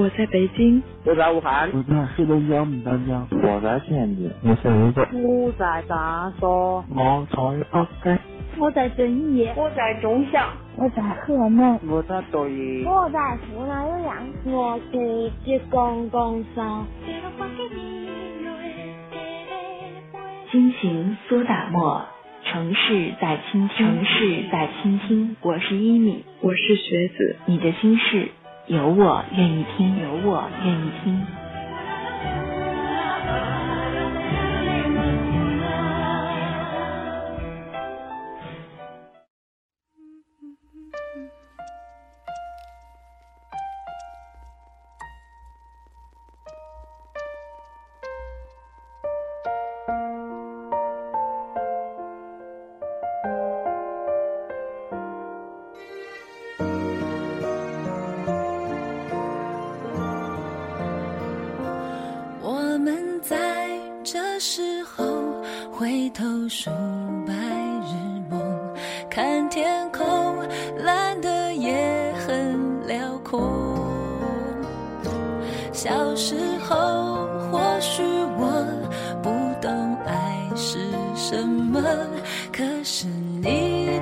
我在北京，我在武汉，我在黑龙江牡丹江，我在天津，我在泸州，我在长沙，我在北京，我在遵义，我在中祥，我在河南，我在抖音，我在湖南岳阳，我在浙江江山。心情苏打沫，城市在倾听，城市在倾听。我是一米，我是学子，你的心事有我愿意听，有我愿意听。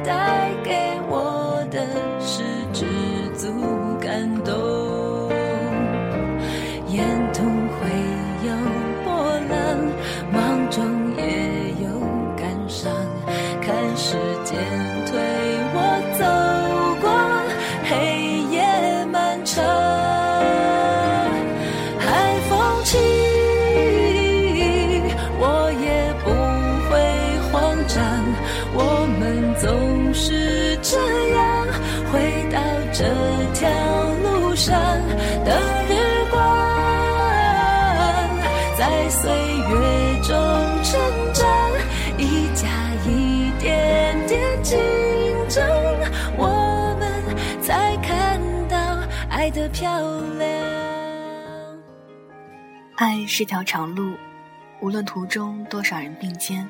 你漂亮。爱是条长路，无论途中多少人并肩，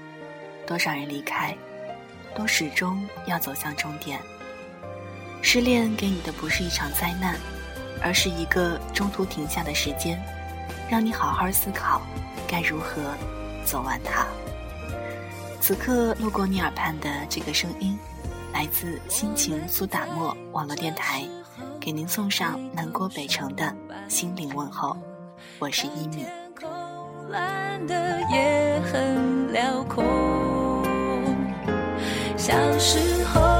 多少人离开，都始终要走向终点。失恋给你的不是一场灾难，而是一个中途停下的时间，让你好好思考该如何走完它。此刻路过你耳畔的这个声音，来自心情苏打沫网络电台，给您送上南郭北城的心灵问候。我是一米。小时候，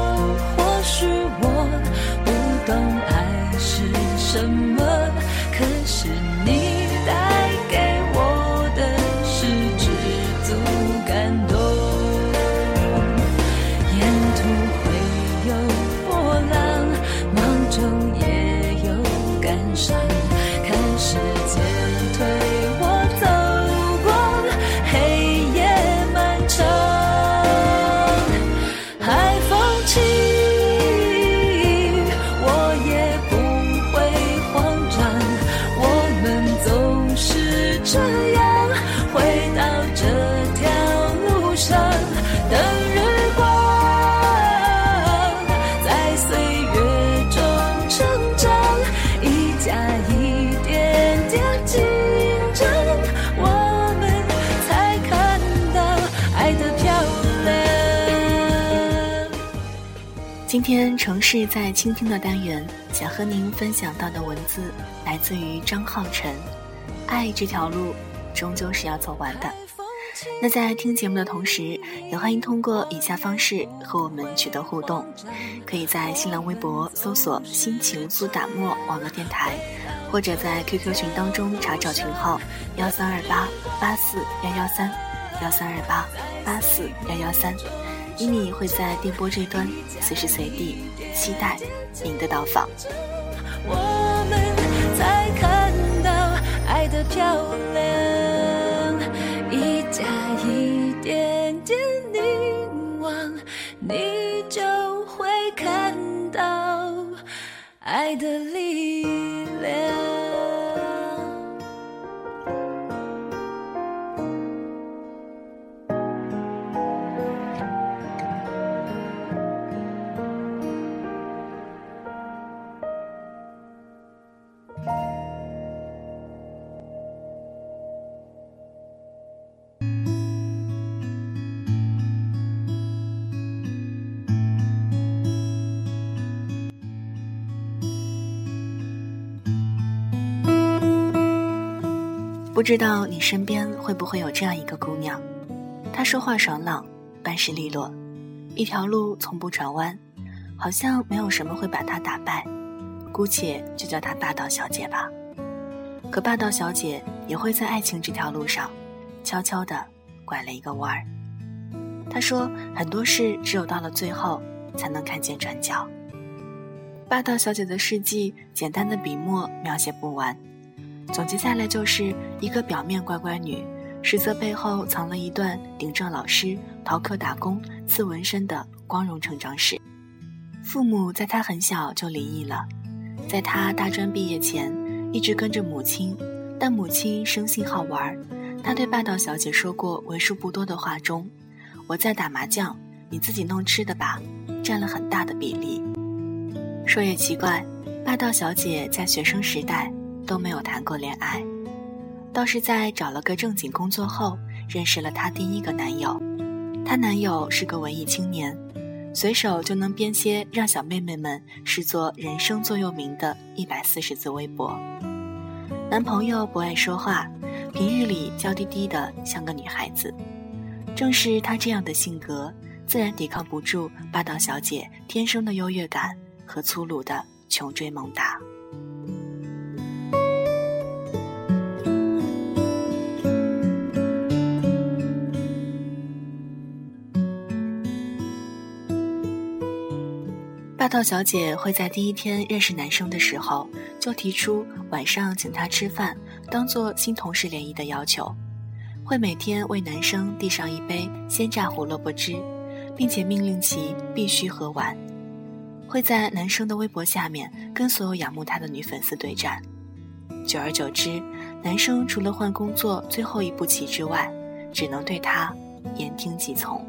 今天城市在倾听的单元，想和您分享到的文字来自于张浩晨。爱这条路，终究是要走完的。那在听节目的同时，也欢迎通过以下方式和我们取得互动：可以在新浪微博搜索“心情苏打沫网络电台”，或者在 QQ 群当中查找群号幺三二八八四幺幺三幺三二八八四幺幺三。伊米会在电波这端，随时随地期待您的到访。我们才看到爱的漂亮，一加一点点凝望，你就会看到爱的不知道你身边会不会有这样一个姑娘，她说话爽朗，办事利落，一条路从不转弯，好像没有什么会把她打败，姑且就叫她霸道小姐吧。可霸道小姐也会在爱情这条路上，悄悄地拐了一个弯儿。她说很多事只有到了最后才能看见转角。霸道小姐的事迹，简单的笔墨描写不完。总结下来就是一个表面乖乖女，实则背后藏了一段顶撞老师、逃课打工、刺纹身的光荣成长史。父母在她很小就离异了，在她大专毕业前一直跟着母亲，但母亲生性好玩。她对霸道小姐说过为数不多的话中：“我在打麻将，你自己弄吃的吧。”占了很大的比例。说也奇怪，霸道小姐在学生时代。都没有谈过恋爱，倒是在找了个正经工作后，认识了她第一个男友。她男友是个文艺青年，随手就能编些让小妹妹们视作人生座右铭的一百四十字微博。男朋友不爱说话，平日里娇滴滴的像个女孩子。正是他这样的性格，自然抵抗不住霸道小姐天生的优越感和粗鲁的穷追猛打。霸道小姐会在第一天认识男生的时候就提出晚上请他吃饭，当做新同事联谊的要求，会每天为男生递上一杯鲜榨胡萝卜汁，并且命令其必须喝完。会在男生的微博下面跟所有仰慕他的女粉丝对战，久而久之，男生除了换工作最后一步棋之外，只能对他言听计从。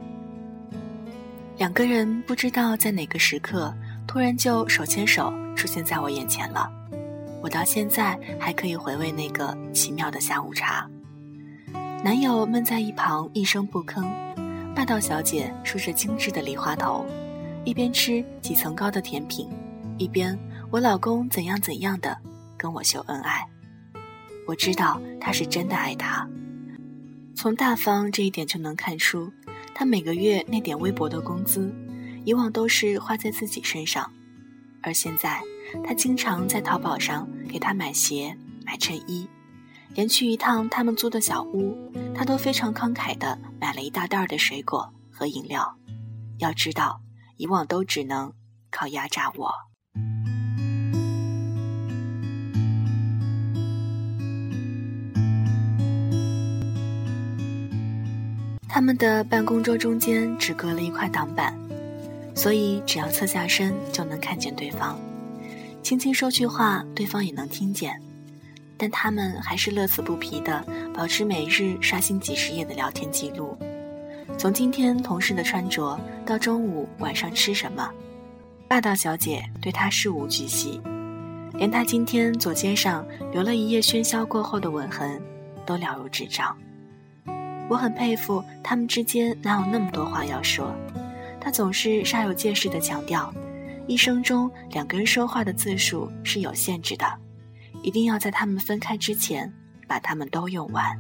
两个人不知道在哪个时刻。突然就手牵手出现在我眼前了，我到现在还可以回味那个奇妙的下午茶。男友闷在一旁一声不吭，霸道小姐梳着精致的梨花头，一边吃几层高的甜品，一边我老公怎样怎样的跟我秀恩爱。我知道他是真的爱她，从大方这一点就能看出，他每个月那点微薄的工资。以往都是花在自己身上，而现在他经常在淘宝上给他买鞋、买衬衣，连去一趟他们租的小屋，他都非常慷慨地买了一大袋的水果和饮料。要知道，以往都只能靠压榨我。他们的办公桌中间只隔了一块挡板。所以，只要侧下身就能看见对方，轻轻说句话，对方也能听见。但他们还是乐此不疲地保持每日刷新几十页的聊天记录。从今天同事的穿着到中午晚上吃什么，霸道小姐对他事无巨细，连他今天左肩上留了一夜喧嚣过后的吻痕，都了如指掌。我很佩服他们之间哪有那么多话要说。他总是煞有介事地强调，一生中两个人说话的字数是有限制的，一定要在他们分开之前把他们都用完。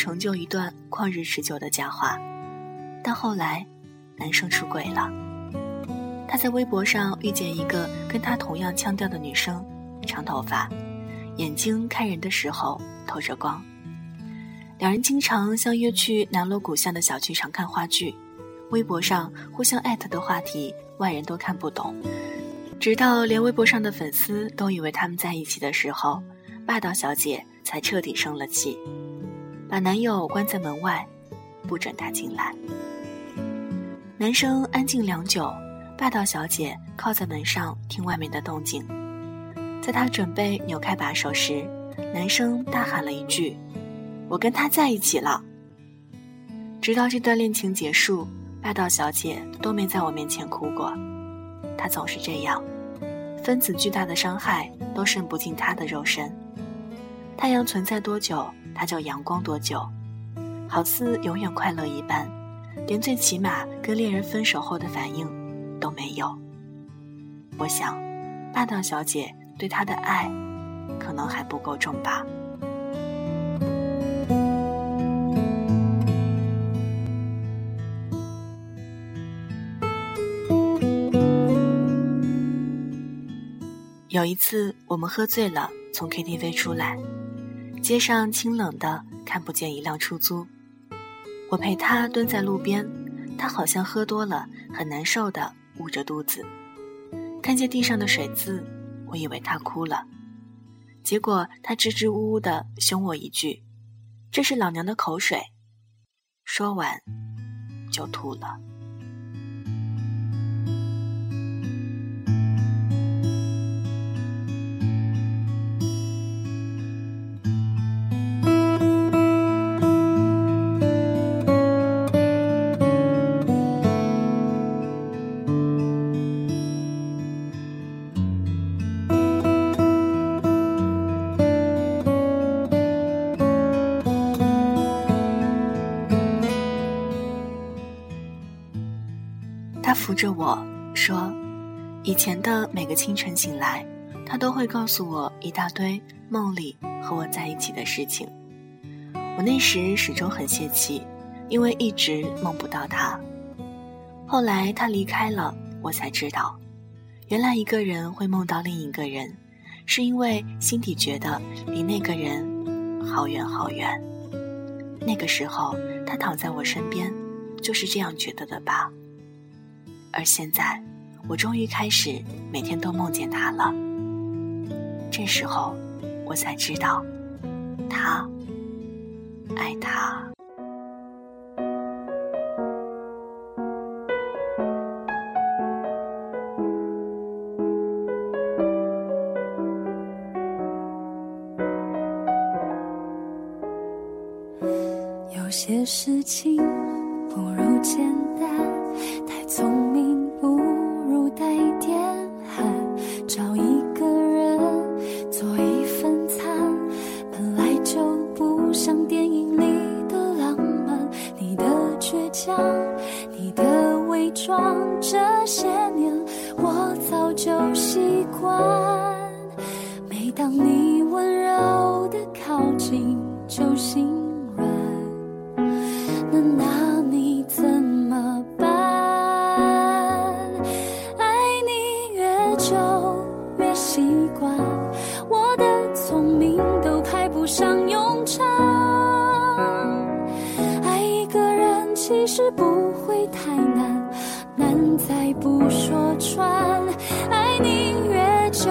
成就一段旷日持久的佳话。但后来，男生出轨了。他在微博上遇见一个跟他同样腔调的女生，长头发，眼睛看人的时候透着光。两人经常相约去南锣鼓巷的小剧场看话剧，微博上互相艾特的话题，外人都看不懂。直到连微博上的粉丝都以为他们在一起的时候，霸道小姐。才彻底生了气，把男友关在门外，不准他进来。男生安静良久，霸道小姐靠在门上听外面的动静。在他准备扭开把手时，男生大喊了一句：“我跟他在一起了。”直到这段恋情结束，霸道小姐都没在我面前哭过。她总是这样，分子巨大的伤害都渗不进她的肉身。太阳存在多久，它就阳光多久，好似永远快乐一般，连最起码跟恋人分手后的反应都没有。我想，霸道小姐对他的爱，可能还不够重吧。有一次，我们喝醉了，从 KTV 出来，街上清冷的，看不见一辆出租。我陪他蹲在路边，他好像喝多了，很难受的捂着肚子。看见地上的水渍，我以为他哭了，结果他支支吾吾的凶我一句：“这是老娘的口水。”说完，就吐了。着我说：“以前的每个清晨醒来，他都会告诉我一大堆梦里和我在一起的事情。我那时始终很泄气，因为一直梦不到他。后来他离开了，我才知道，原来一个人会梦到另一个人，是因为心底觉得离那个人好远好远。那个时候，他躺在我身边，就是这样觉得的吧。”而现在，我终于开始每天都梦见他了。这时候，我才知道，他爱他。有些事情不如简单，太聪明不如带点憨。找一上用唱。爱一个人其实不会太难，难在不说穿。爱你越久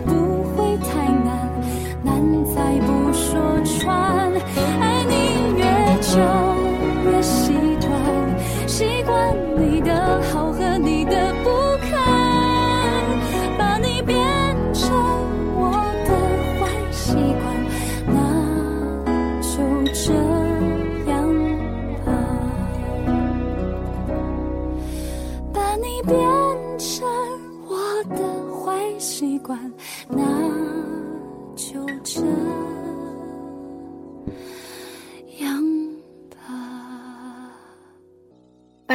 不会太难，难在不说穿，爱你越久。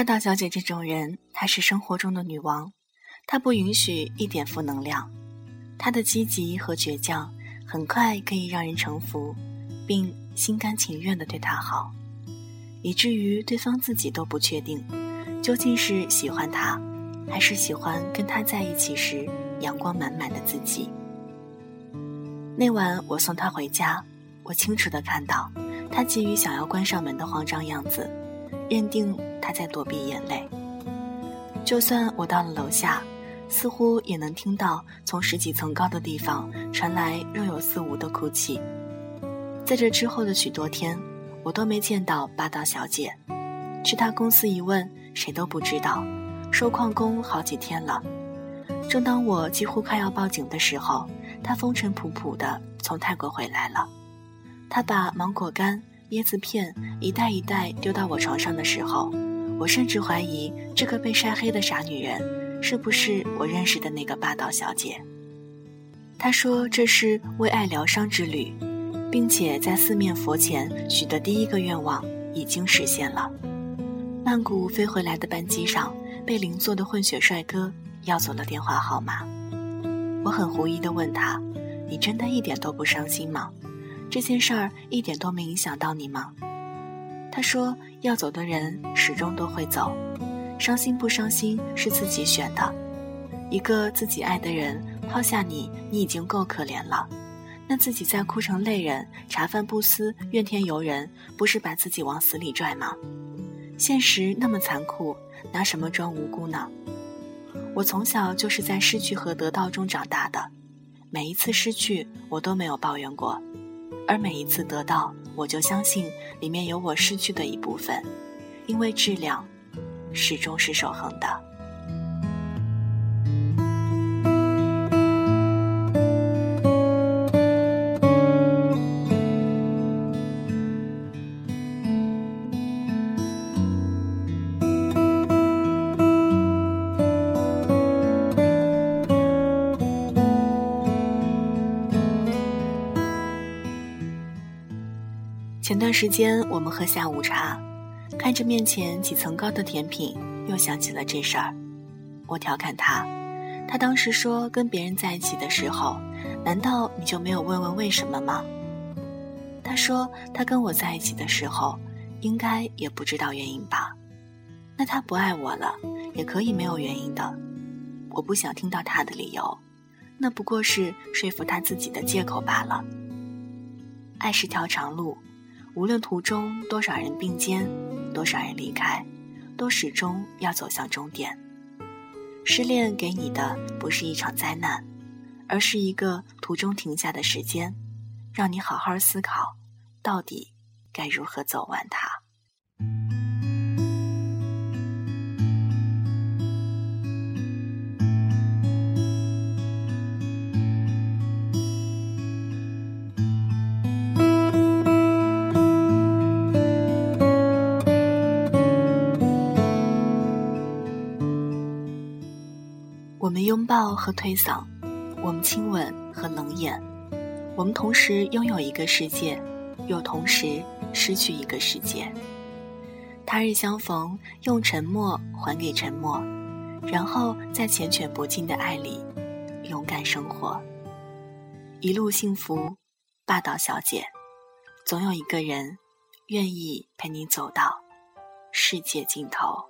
大小姐这种人，她是生活中的女王，她不允许一点负能量，她的积极和倔强很快可以让人臣服，并心甘情愿地对她好，以至于对方自己都不确定，究竟是喜欢她，还是喜欢跟她在一起时阳光满满的自己。那晚我送她回家，我清楚地看到她急于想要关上门的慌张样子。认定他在躲避眼泪。就算我到了楼下，似乎也能听到从十几层高的地方传来若有似无的哭泣。在这之后的许多天，我都没见到霸道小姐。去她公司一问，谁都不知道，收旷工好几天了。正当我几乎快要报警的时候，她风尘仆仆的从泰国回来了。她把芒果干。椰子片一袋一袋丢到我床上的时候，我甚至怀疑这个被晒黑的傻女人是不是我认识的那个霸道小姐。她说这是为爱疗伤之旅，并且在四面佛前许的第一个愿望已经实现了。曼谷飞回来的班机上，被邻座的混血帅哥要走了电话号码。我很狐疑地问他：“你真的一点都不伤心吗？”这件事儿一点都没影响到你吗？他说：“要走的人始终都会走，伤心不伤心是自己选的。一个自己爱的人抛下你，你已经够可怜了。那自己再哭成泪人，茶饭不思，怨天尤人，不是把自己往死里拽吗？现实那么残酷，拿什么装无辜呢？我从小就是在失去和得到中长大的，每一次失去，我都没有抱怨过。”而每一次得到，我就相信里面有我失去的一部分，因为质量始终是守恒的。段时间我们喝下午茶，看着面前几层高的甜品，又想起了这事儿。我调侃他，他当时说跟别人在一起的时候，难道你就没有问问为什么吗？他说他跟我在一起的时候，应该也不知道原因吧。那他不爱我了，也可以没有原因的。我不想听到他的理由，那不过是说服他自己的借口罢了。爱是条长路。无论途中多少人并肩，多少人离开，都始终要走向终点。失恋给你的不是一场灾难，而是一个途中停下的时间，让你好好思考，到底该如何走完它。抱和推搡，我们亲吻和冷眼，我们同时拥有一个世界，又同时失去一个世界。他日相逢，用沉默还给沉默，然后在缱绻不尽的爱里勇敢生活。一路幸福，霸道小姐，总有一个人愿意陪你走到世界尽头。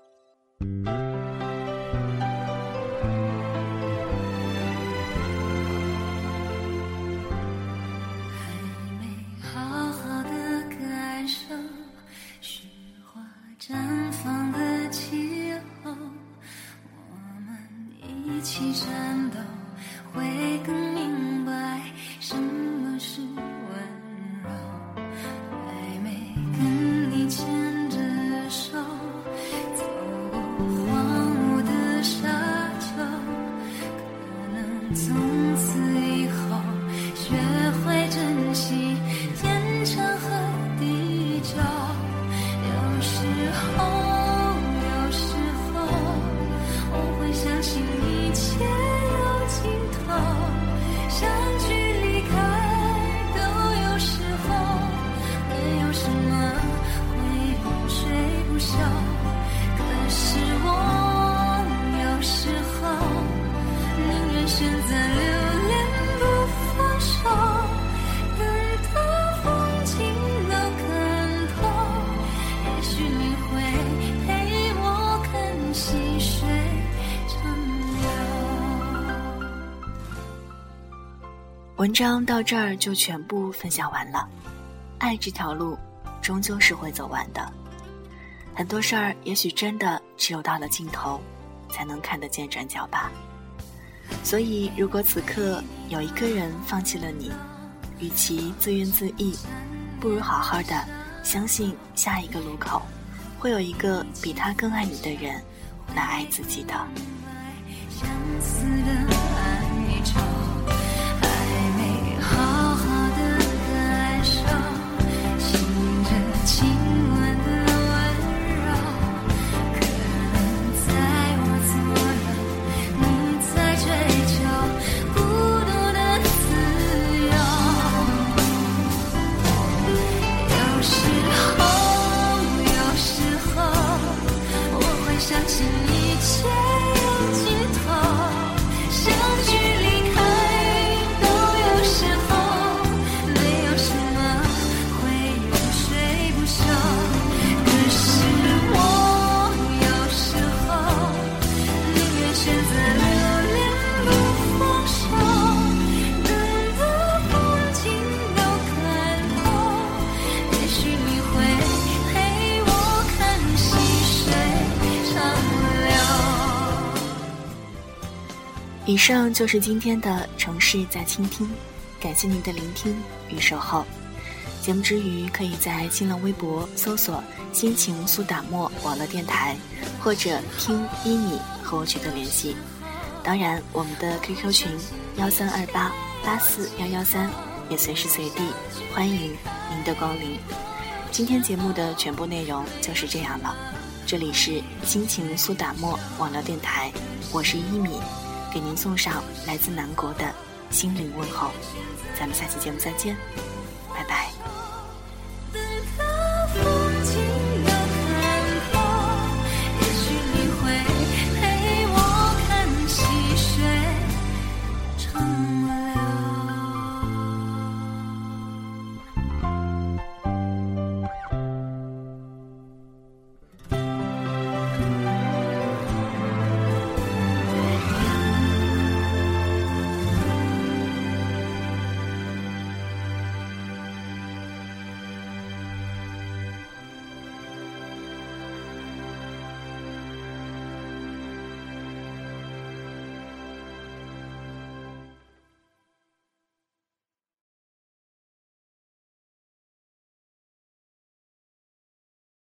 许你会陪我看细水。文章到这儿就全部分享完了。爱这条路，终究是会走完的。很多事儿，也许真的只有到了尽头，才能看得见转角吧。所以，如果此刻有一个人放弃了你，与其自怨自艾，不如好好的相信下一个路口，会有一个比他更爱你的人来爱自己的。相似的哀愁，以上就是今天的城市在倾听，感谢您的聆听与守候。节目之余，可以在新浪微博搜索“心情苏打沫网络电台”，或者听一米和我取得联系。当然，我们的 QQ 群幺三二八八四幺幺三也随时随地欢迎您的光临。今天节目的全部内容就是这样了。这里是心情苏打沫网络电台，我是一米。给您送上来自南国的心灵问候，咱们下期节目再见，拜拜。